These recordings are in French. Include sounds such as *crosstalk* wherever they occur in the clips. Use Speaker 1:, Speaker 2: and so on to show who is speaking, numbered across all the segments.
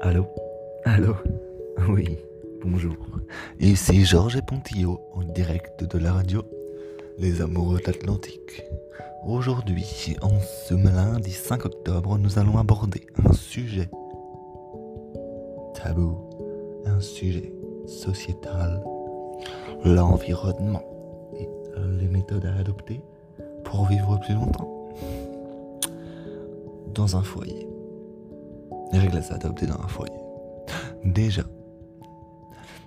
Speaker 1: Allô Allô *laughs* Oui, bonjour. Ici Georges Pontillo, en direct de la radio Les Amoureux de l'Atlantique. Aujourd'hui, en ce lundi 5 octobre, nous allons aborder un sujet tabou, un sujet sociétal, l'environnement et les méthodes à adopter pour vivre plus longtemps dans un foyer. Les règles à adopter dans un foyer. Déjà,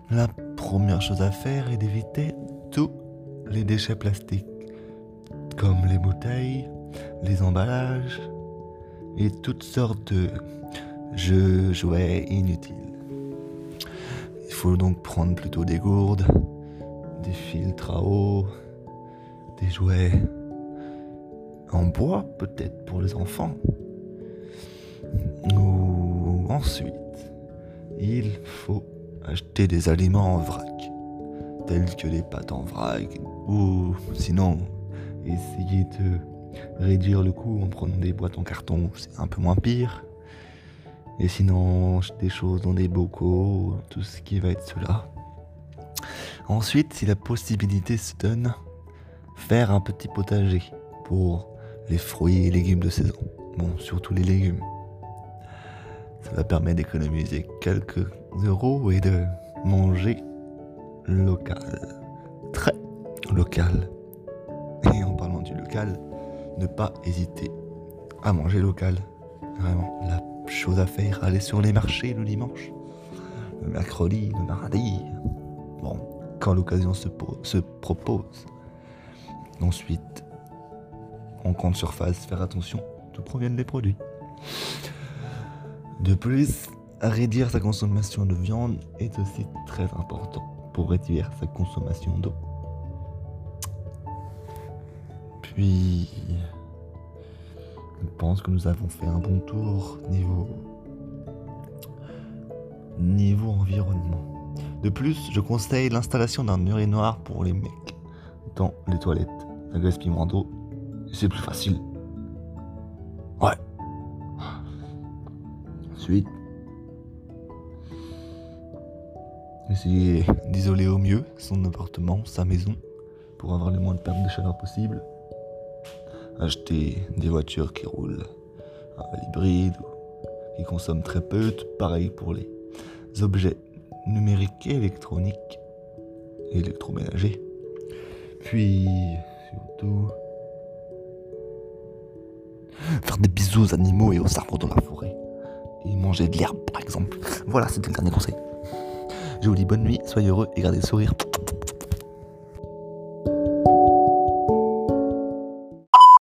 Speaker 1: la première chose à faire est d'éviter tous les déchets plastiques, comme les bouteilles, les emballages et toutes sortes de jeux, jouets inutiles. Il faut donc prendre plutôt des gourdes, des filtres à eau, des jouets en bois peut-être pour les enfants. Ensuite, il faut acheter des aliments en vrac, tels que les pâtes en vrac, ou sinon essayer de réduire le coût en prenant des boîtes en carton, c'est un peu moins pire. Et sinon, des choses dans des bocaux, tout ce qui va être cela. Ensuite, si la possibilité se donne, faire un petit potager pour les fruits et légumes de saison. Bon, surtout les légumes. Ça va permettre d'économiser quelques euros et de manger local. Très local. Et en parlant du local, ne pas hésiter à manger local. Vraiment, la chose à faire, aller sur les marchés le dimanche, le mercredi, le mardi. Bon, quand l'occasion se, se propose. Ensuite, en grande surface, faire attention d'où proviennent les produits. De plus, réduire sa consommation de viande est aussi très important pour réduire sa consommation d'eau. Puis, je pense que nous avons fait un bon tour niveau niveau environnement. De plus, je conseille l'installation d'un urinoir pour les mecs dans les toilettes. Ça gaspille moins d'eau c'est plus facile. Ouais. Essayer d'isoler au mieux son appartement, sa maison, pour avoir le moins de pertes de chaleur possible. Acheter des voitures qui roulent à l'hybride qui consomment très peu, pareil pour les objets numériques électroniques électroménagers. Puis, surtout, faire des bisous aux animaux et aux arbres dans la forêt. Et manger de l'herbe, par exemple. Voilà, c'était le dernier conseil. Je vous dis bonne nuit, soyez heureux et gardez le sourire.